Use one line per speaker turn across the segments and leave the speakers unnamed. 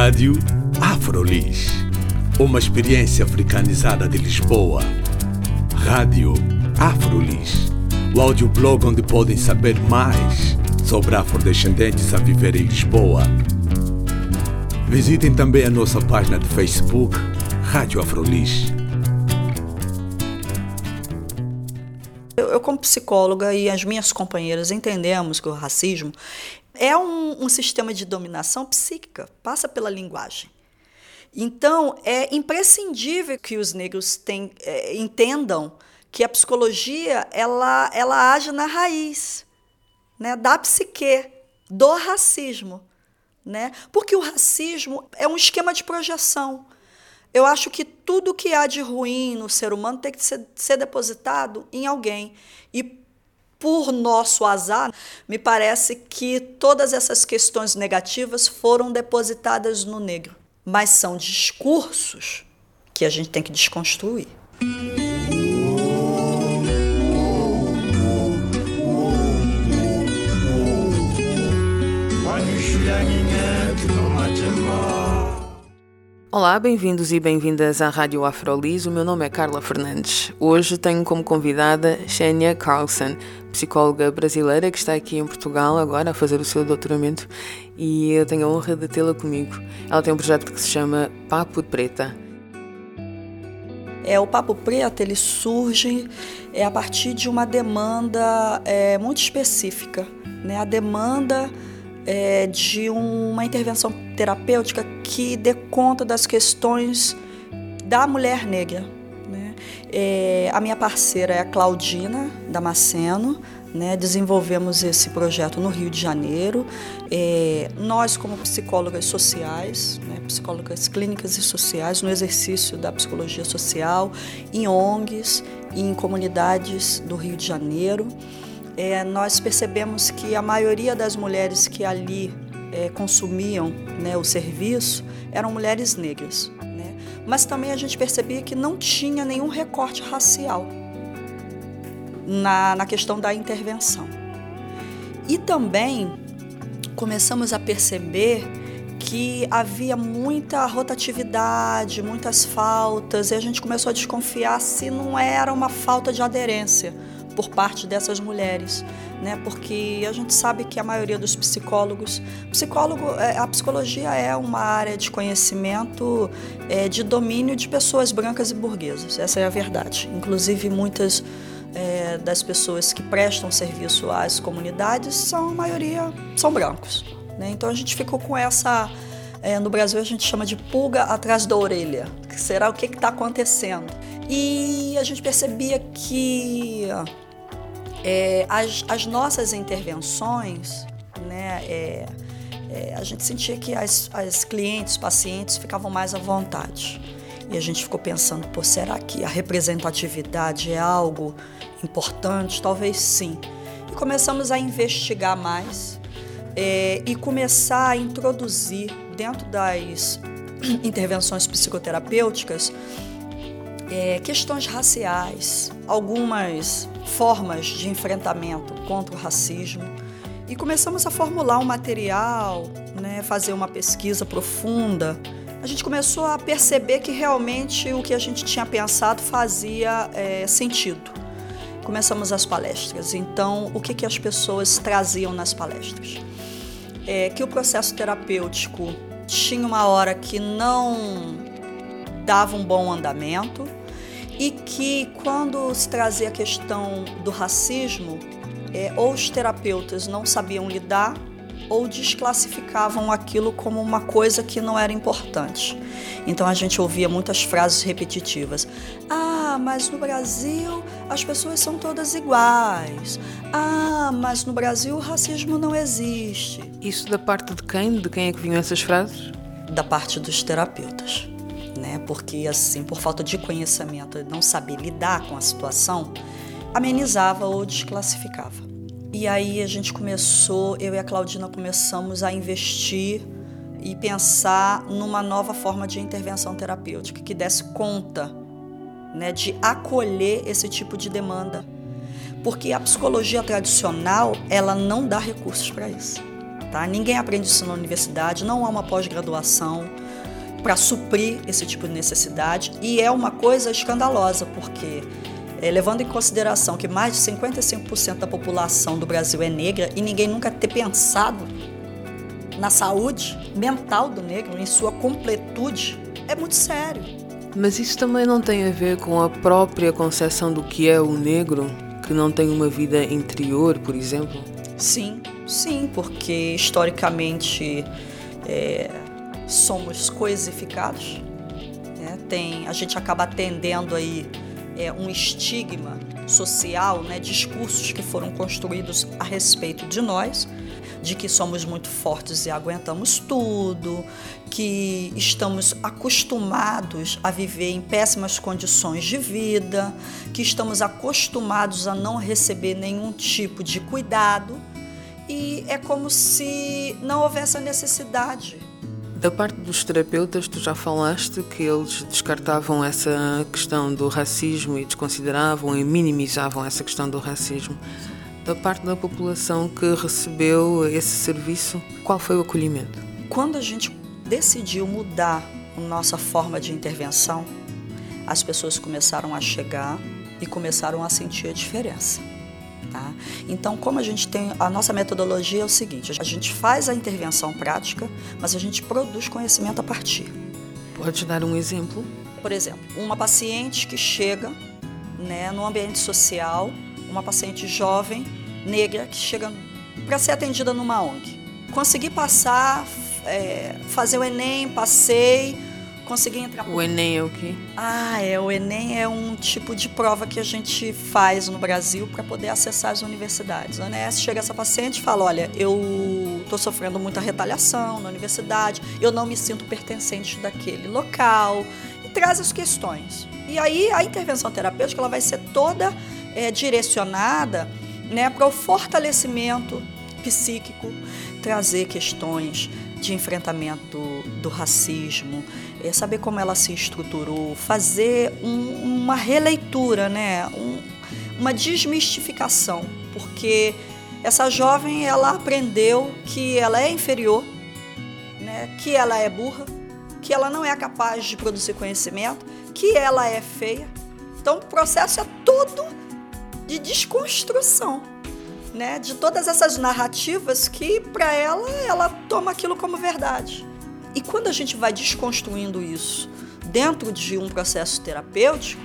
Rádio Afrolis. Uma experiência africanizada de Lisboa. Rádio Afrolis. O audioblog onde podem saber mais sobre afrodescendentes a viver em Lisboa. Visitem também a nossa página de Facebook, Rádio Afrolis.
Eu, eu, como psicóloga e as minhas companheiras entendemos que o racismo é um, um sistema de dominação psíquica, passa pela linguagem. Então, é imprescindível que os negros é, entendam que a psicologia ela, ela age na raiz né, da psique, do racismo. Né? Porque o racismo é um esquema de projeção. Eu acho que tudo que há de ruim no ser humano tem que ser, ser depositado em alguém. E por nosso azar, me parece que todas essas questões negativas foram depositadas no negro. Mas são discursos que a gente tem que desconstruir.
Olá, bem-vindos e bem-vindas à Rádio Afrolis. O meu nome é Carla Fernandes. Hoje tenho como convidada Xenia Carlson, psicóloga brasileira que está aqui em Portugal agora a fazer o seu doutoramento e eu tenho a honra de tê-la comigo. Ela tem um projeto que se chama Papo Preta.
É, o Papo Preto ele surge é, a partir de uma demanda é, muito específica. Né? A demanda é, de uma intervenção terapêutica que dê conta das questões da mulher negra. Né? É, a minha parceira é a Claudina Damasceno, né? desenvolvemos esse projeto no Rio de Janeiro. É, nós, como psicólogas sociais, né? psicólogas clínicas e sociais, no exercício da psicologia social, em ONGs, em comunidades do Rio de Janeiro é, nós percebemos que a maioria das mulheres que ali é, consumiam né, o serviço eram mulheres negras. Né? Mas também a gente percebia que não tinha nenhum recorte racial na, na questão da intervenção. E também começamos a perceber que havia muita rotatividade, muitas faltas, e a gente começou a desconfiar se não era uma falta de aderência por parte dessas mulheres, né? Porque a gente sabe que a maioria dos psicólogos, psicólogo, é, a psicologia é uma área de conhecimento é, de domínio de pessoas brancas e burguesas. Essa é a verdade. Inclusive muitas é, das pessoas que prestam serviço às comunidades são a maioria são brancos. Né? Então a gente ficou com essa é, no Brasil a gente chama de pulga atrás da orelha. Será o que está acontecendo? E a gente percebia que é, as, as, nossas intervenções, né, é, é, a gente sentia que as, as clientes, pacientes ficavam mais à vontade. E a gente ficou pensando, pô, será que a representatividade é algo importante? Talvez sim. E começamos a investigar mais é, e começar a introduzir dentro das intervenções psicoterapêuticas é, questões raciais, algumas formas de enfrentamento contra o racismo e começamos a formular um material, né, fazer uma pesquisa profunda. A gente começou a perceber que realmente o que a gente tinha pensado fazia é, sentido. Começamos as palestras. Então, o que, que as pessoas traziam nas palestras? É, que o processo terapêutico tinha uma hora que não dava um bom andamento, e que quando se trazia a questão do racismo, é, ou os terapeutas não sabiam lidar ou desclassificavam aquilo como uma coisa que não era importante. Então a gente ouvia muitas frases repetitivas. Ah, mas no Brasil as pessoas são todas iguais. Ah, mas no Brasil o racismo não existe.
Isso da parte de quem? De quem é que vinham essas frases?
Da parte dos terapeutas né? Porque assim, por falta de conhecimento, não saber lidar com a situação, amenizava ou desclassificava. E aí a gente começou, eu e a Claudina começamos a investir e pensar numa nova forma de intervenção terapêutica que desse conta, né, de acolher esse tipo de demanda. Porque a psicologia tradicional, ela não dá recursos para isso. Tá? Ninguém aprende isso na universidade, não há uma pós-graduação para suprir esse tipo de necessidade e é uma coisa escandalosa, porque é, levando em consideração que mais de 55% da população do Brasil é negra e ninguém nunca ter pensado na saúde mental do negro, em sua completude, é muito sério.
Mas isso também não tem a ver com a própria concepção do que é o negro, que não tem uma vida interior, por exemplo?
Sim, sim, porque historicamente é, somos coisificados. Né? Tem, a gente acaba atendendo aí é, um estigma social, né? discursos que foram construídos a respeito de nós de que somos muito fortes e aguentamos tudo, que estamos acostumados a viver em péssimas condições de vida, que estamos acostumados a não receber nenhum tipo de cuidado e é como se não houvesse a necessidade.
Da parte dos terapeutas, tu já falaste que eles descartavam essa questão do racismo e desconsideravam e minimizavam essa questão do racismo da parte da população que recebeu esse serviço, qual foi o acolhimento?
Quando a gente decidiu mudar a nossa forma de intervenção, as pessoas começaram a chegar e começaram a sentir a diferença. Tá? Então, como a gente tem. A nossa metodologia é o seguinte: a gente faz a intervenção prática, mas a gente produz conhecimento a partir.
Pode dar um exemplo?
Por exemplo, uma paciente que chega né, no ambiente social, uma paciente jovem negra que chega para ser atendida numa ONG. Consegui passar, é, fazer o Enem, passei, consegui entrar.
O Enem é o quê?
Ah, é. O Enem é um tipo de prova que a gente faz no Brasil para poder acessar as universidades. A ONS chega essa paciente e fala: Olha, eu estou sofrendo muita retaliação na universidade, eu não me sinto pertencente daquele local, e traz as questões. E aí a intervenção terapêutica ela vai ser toda é, direcionada né, para o fortalecimento psíquico, trazer questões de enfrentamento do, racismo, é, saber como ela se estruturou, fazer um, uma releitura, né, um, uma desmistificação, porque essa jovem ela aprendeu que ela é inferior, né, que ela é burra, que ela não é capaz de produzir conhecimento, que ela é feia. Então o processo é todo de desconstrução, né? De todas essas narrativas que para ela ela toma aquilo como verdade. E quando a gente vai desconstruindo isso dentro de um processo terapêutico,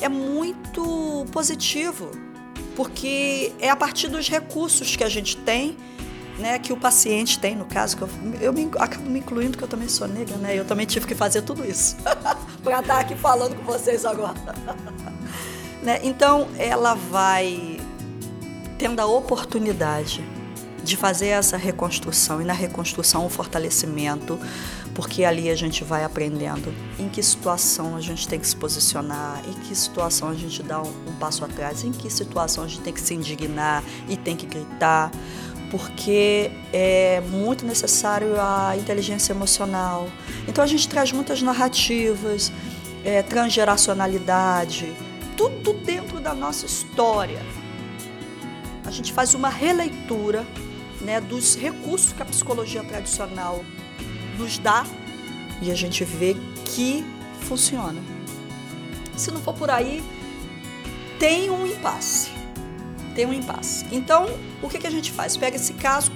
é muito positivo, porque é a partir dos recursos que a gente tem, né, que o paciente tem, no caso, que eu, eu me, acabo me incluindo que eu também sou negra, né? Eu também tive que fazer tudo isso para estar aqui falando com vocês agora. Né? Então, ela vai tendo a oportunidade de fazer essa reconstrução e na reconstrução o fortalecimento, porque ali a gente vai aprendendo em que situação a gente tem que se posicionar, em que situação a gente dá um, passo atrás, em que situação a gente tem que se indignar e tem que gritar, porque é muito necessário a inteligência emocional. Então a gente traz muitas narrativas, é, transgeracionalidade, tudo dentro da nossa história. A gente faz uma releitura né, dos recursos que a psicologia tradicional nos dá e a gente vê que funciona. Se não for por aí, tem um impasse. Tem um impasse. Então, o que, que a gente faz? Pega esse caso,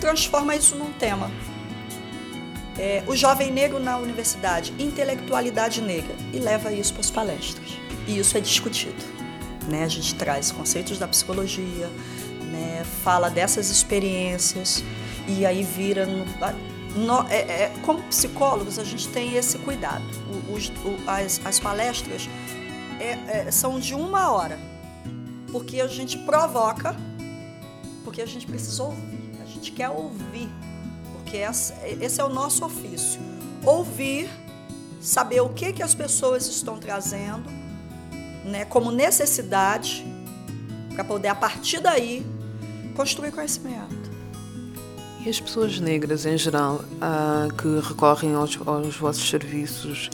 transforma isso num tema. É, o jovem negro na universidade, intelectualidade negra, e leva isso para as palestras e isso é discutido. Né? A gente traz conceitos da psicologia, né? fala dessas experiências e aí vira. No, no, é, é, como psicólogos, a gente tem esse cuidado. O, os, o, as, as, palestras é, é, são de uma hora, porque a gente provoca, porque a gente precisa ouvir, a gente quer ouvir, porque essa, esse é o nosso ofício. Ouvir, saber o que, que as pessoas estão trazendo né, como necessidade para poder, a partir daí, construir conhecimento.
E as pessoas negras, em geral, ah, que recorrem aos, aos vossos serviços,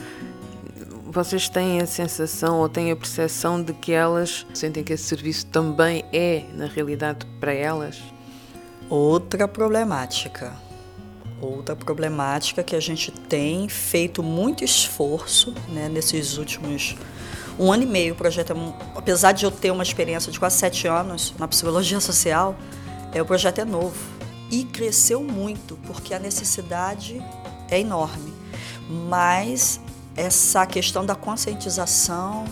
vocês têm a sensação ou têm a percepção de que elas sentem que esse serviço também é, na realidade, para elas?
Outra problemática. Outra problemática que a gente tem feito muito esforço né, nesses últimos um ano e meio. O projeto, é, apesar de eu ter uma experiência de quase sete anos na psicologia social, é, o projeto é novo e cresceu muito porque a necessidade é enorme. Mas essa questão da conscientização,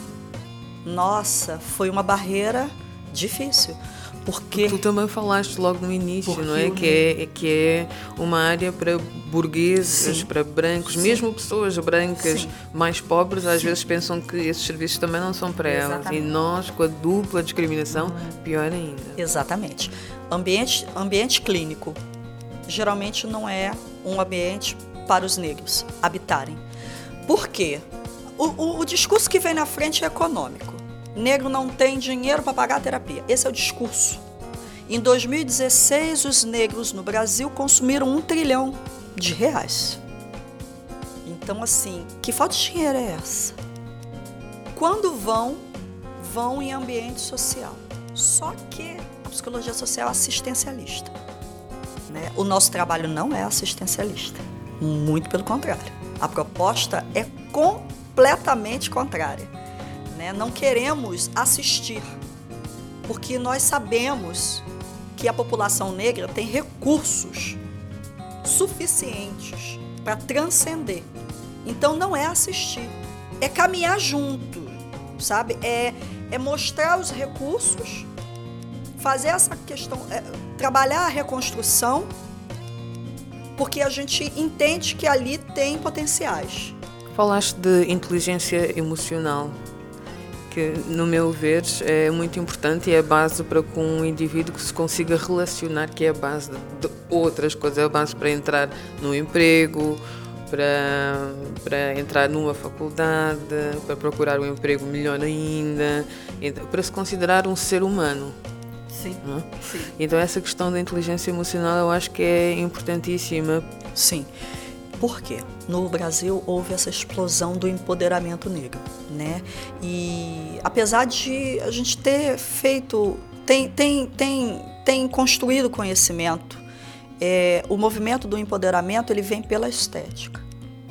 nossa, foi uma barreira difícil. Porque
tu também falaste logo no início, não é? Que, é? que é uma área para burgueses, Sim. para brancos, Sim. mesmo pessoas brancas Sim. mais pobres, às vezes pensam que esses serviços também não são para Exatamente. elas. E nós, com a dupla discriminação, pior ainda.
Exatamente. Ambiente, ambiente clínico geralmente não é um ambiente para os negros habitarem. Por quê? O, o, o discurso que vem na frente é econômico. Negro não tem dinheiro para pagar a terapia. Esse é o discurso. Em 2016, os negros no Brasil consumiram um trilhão de reais. Então, assim, que falta de dinheiro é essa? Quando vão, vão em ambiente social. Só que a psicologia social é assistencialista. Né? O nosso trabalho não é assistencialista. Muito pelo contrário. A proposta é completamente contrária. Né? Não queremos assistir, porque nós sabemos que a população negra tem recursos suficientes para transcender. Então não é assistir, é caminhar junto, sabe? É, é mostrar os recursos, fazer essa questão, é, trabalhar a reconstrução, porque a gente entende que ali tem potenciais.
Falaste de inteligência emocional que, no meu ver, é muito importante e é a base para que um indivíduo se consiga relacionar, que é a base de outras coisas, é a base para entrar no emprego, para, para entrar numa faculdade, para procurar um emprego melhor ainda, para se considerar um ser humano.
Sim.
É? Sim. Então essa questão da inteligência emocional eu acho que é importantíssima.
Sim. Por quê? No Brasil houve essa explosão do empoderamento negro, né? E apesar de a gente ter feito, tem, tem, tem, tem construído conhecimento, é, o movimento do empoderamento ele vem pela estética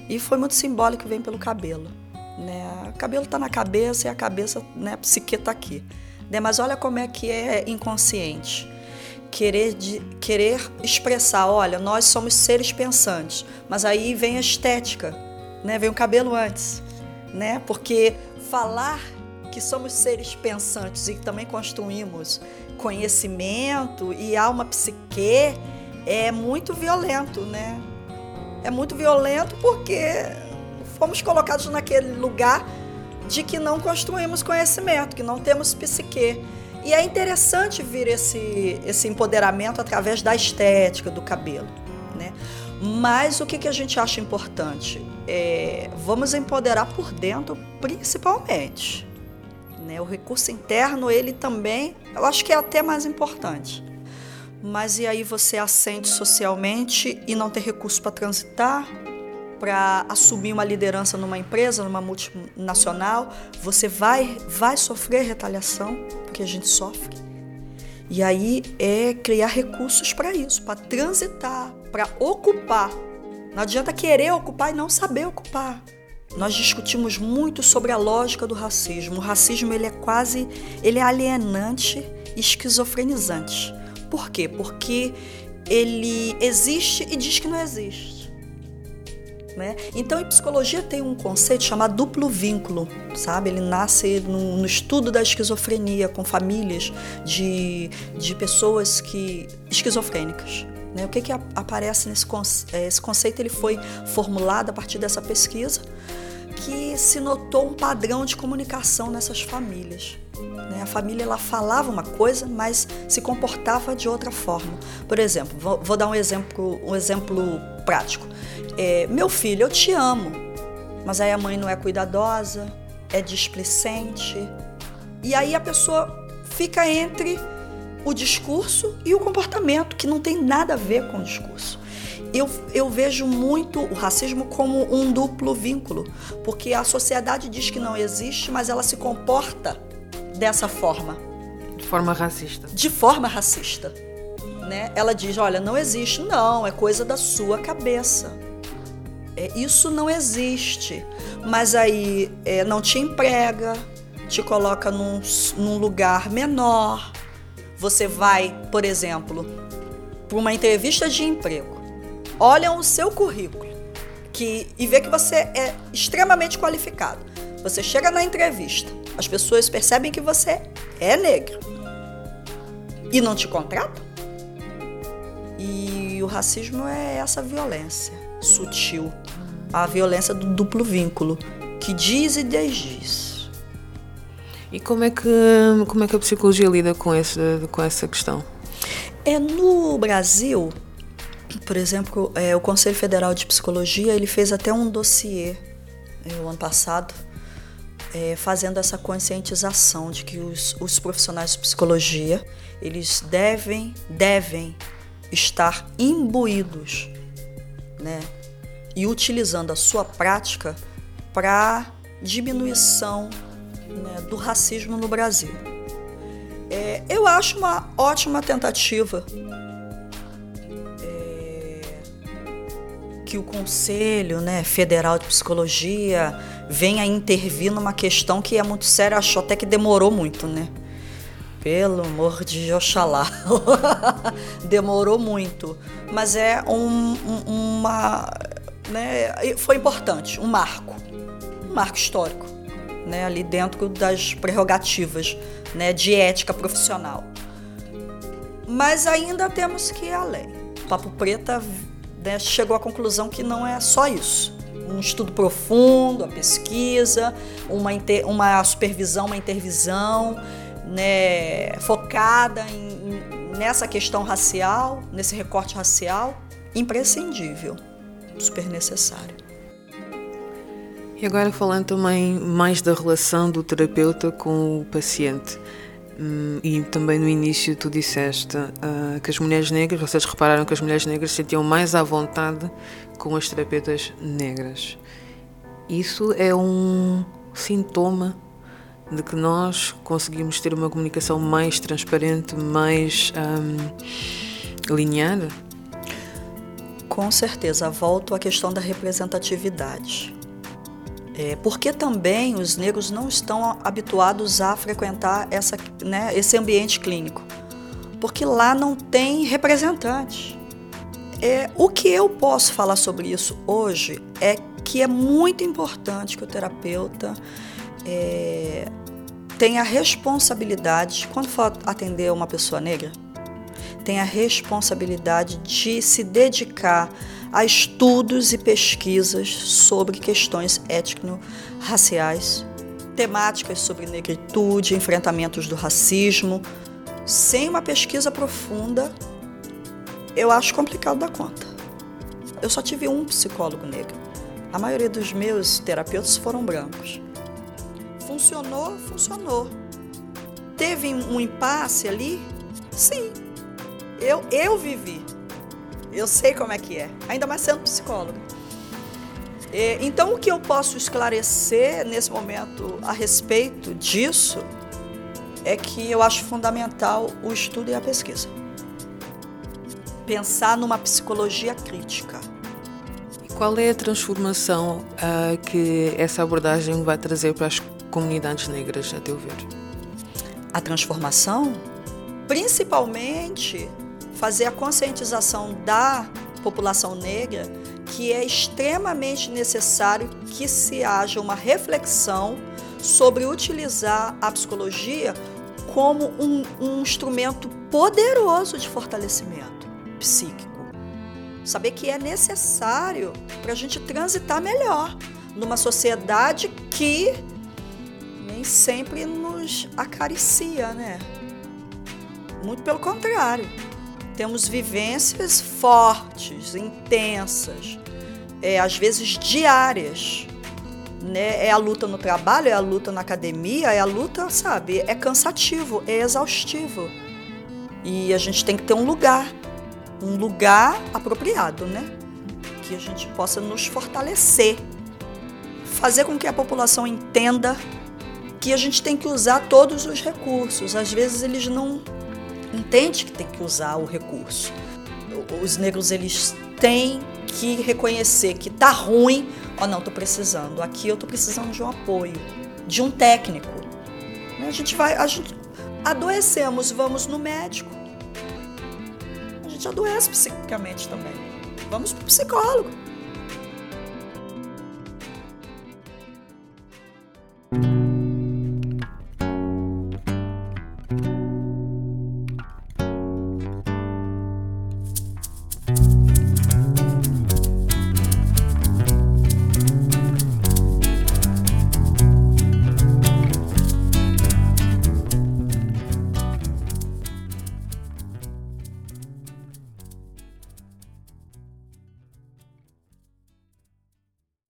e foi muito simbólico vem pelo cabelo, né? O cabelo está na cabeça e a cabeça, né? A psique está aqui, né? Mas olha como é que é inconsciente querer, de, querer expressar, olha, nós somos seres pensantes, mas aí vem a estética, né? vem o cabelo antes, né? porque falar que somos seres pensantes e também construímos conhecimento e alma psique é muito violento, né? É muito violento porque fomos colocados naquele lugar de que não construímos conhecimento, que não temos psique. E é interessante vir esse, esse empoderamento através da estética do cabelo. Né? Mas o que, que a gente acha importante? É, vamos empoderar por dentro, principalmente. Né? O recurso interno, ele também, eu acho que é até mais importante. Mas e aí você ascende socialmente e não tem recurso para transitar, para assumir uma liderança numa empresa, numa multinacional, você vai, vai sofrer retaliação, porque a gente sofre. E aí é criar recursos para isso, para transitar, para ocupar. Não adianta querer ocupar e não saber ocupar. Nós discutimos muito sobre a lógica do racismo. O racismo ele é quase, ele é alienante e esquizofrenizante. Por quê? Porque ele existe e diz que não existe. Né? Então, em psicologia tem um conceito chamado duplo vínculo, sabe? Ele nasce no, no estudo da esquizofrenia com famílias de, de pessoas que esquizofrênicas. Né? O que, que aparece nesse é, esse conceito? Ele foi formulado a partir dessa pesquisa que se notou um padrão de comunicação nessas famílias. Né? A família ela falava uma coisa, mas se comportava de outra forma. Por exemplo, vou, vou dar um exemplo, um exemplo prático é, meu filho, eu te amo, mas aí a mãe não é cuidadosa, é displicente. E aí a pessoa fica entre o discurso e o comportamento, que não tem nada a ver com o discurso. Eu, eu vejo muito o racismo como um duplo vínculo, porque a sociedade diz que não existe, mas ela se comporta dessa forma.
De forma racista.
De forma racista. Né? Ela diz: olha, não existe, não, é coisa da sua cabeça. É, isso não existe. Mas aí é, não te emprega, te coloca num, num lugar menor. Você vai, por exemplo, para uma entrevista de emprego. Olham o seu currículo que, e vê que você é extremamente qualificado. Você chega na entrevista, as pessoas percebem que você é negro e não te contratam. E o racismo é essa violência sutil, a violência do duplo vínculo, que diz e desdiz.
E como é que, como é que a psicologia lida com, esse, com essa questão?
É no Brasil, por exemplo, é, o Conselho Federal de Psicologia ele fez até um dossiê é, o ano passado é, fazendo essa conscientização de que os, os profissionais de psicologia eles devem devem estar imbuídos, né, e utilizando a sua prática para diminuição né, do racismo no Brasil. É, eu acho uma ótima tentativa é, que o Conselho né, Federal de Psicologia venha intervir numa questão que é muito séria. Acho até que demorou muito, né? Pelo amor de Oxalá. demorou muito. Mas é um, um, uma. Né, foi importante, um marco. Um marco histórico. Né, ali dentro das prerrogativas né, de ética profissional. Mas ainda temos que ir além. Papo Preta né, chegou à conclusão que não é só isso. Um estudo profundo, a pesquisa, uma, inter, uma supervisão, uma intervisão né, focada em, nessa questão racial, nesse recorte racial, imprescindível, super necessário.
E agora falando também mais da relação do terapeuta com o paciente. Hum, e também no início tu disseste uh, que as mulheres negras, vocês repararam que as mulheres negras se sentiam mais à vontade com as terapeutas negras. Isso é um sintoma de que nós conseguimos ter uma comunicação mais transparente, mais um, linear?
Com certeza, volto à questão da representatividade. É, porque também os negros não estão habituados a frequentar essa, né, esse ambiente clínico? Porque lá não tem representante. É, o que eu posso falar sobre isso hoje é que é muito importante que o terapeuta é, tenha a responsabilidade, quando for atender uma pessoa negra, tem a responsabilidade de se dedicar a estudos e pesquisas sobre questões étnico-raciais, temáticas sobre negritude, enfrentamentos do racismo. Sem uma pesquisa profunda, eu acho complicado da conta. Eu só tive um psicólogo negro. A maioria dos meus terapeutas foram brancos. Funcionou, funcionou. Teve um impasse ali? Sim, eu, eu vivi. Eu sei como é que é, ainda mais sendo psicóloga. Então, o que eu posso esclarecer nesse momento a respeito disso é que eu acho fundamental o estudo e a pesquisa. Pensar numa psicologia crítica.
Qual é a transformação uh, que essa abordagem vai trazer para as comunidades negras, a teu ver?
A transformação, principalmente fazer a conscientização da população negra que é extremamente necessário que se haja uma reflexão sobre utilizar a psicologia como um, um instrumento poderoso de fortalecimento psíquico. Saber que é necessário para a gente transitar melhor numa sociedade que nem sempre nos acaricia, né? Muito pelo contrário temos vivências fortes, intensas, é, às vezes diárias. Né? É a luta no trabalho, é a luta na academia, é a luta, sabe? É cansativo, é exaustivo. E a gente tem que ter um lugar, um lugar apropriado, né? Que a gente possa nos fortalecer, fazer com que a população entenda que a gente tem que usar todos os recursos. Às vezes eles não entende que tem que usar o recurso. Os negros eles têm que reconhecer que tá ruim, ó, oh, não, tô precisando. Aqui eu tô precisando de um apoio, de um técnico. A gente vai, a gente adoecemos, vamos no médico. Gente adoece psiquicamente também. Vamos pro psicólogo.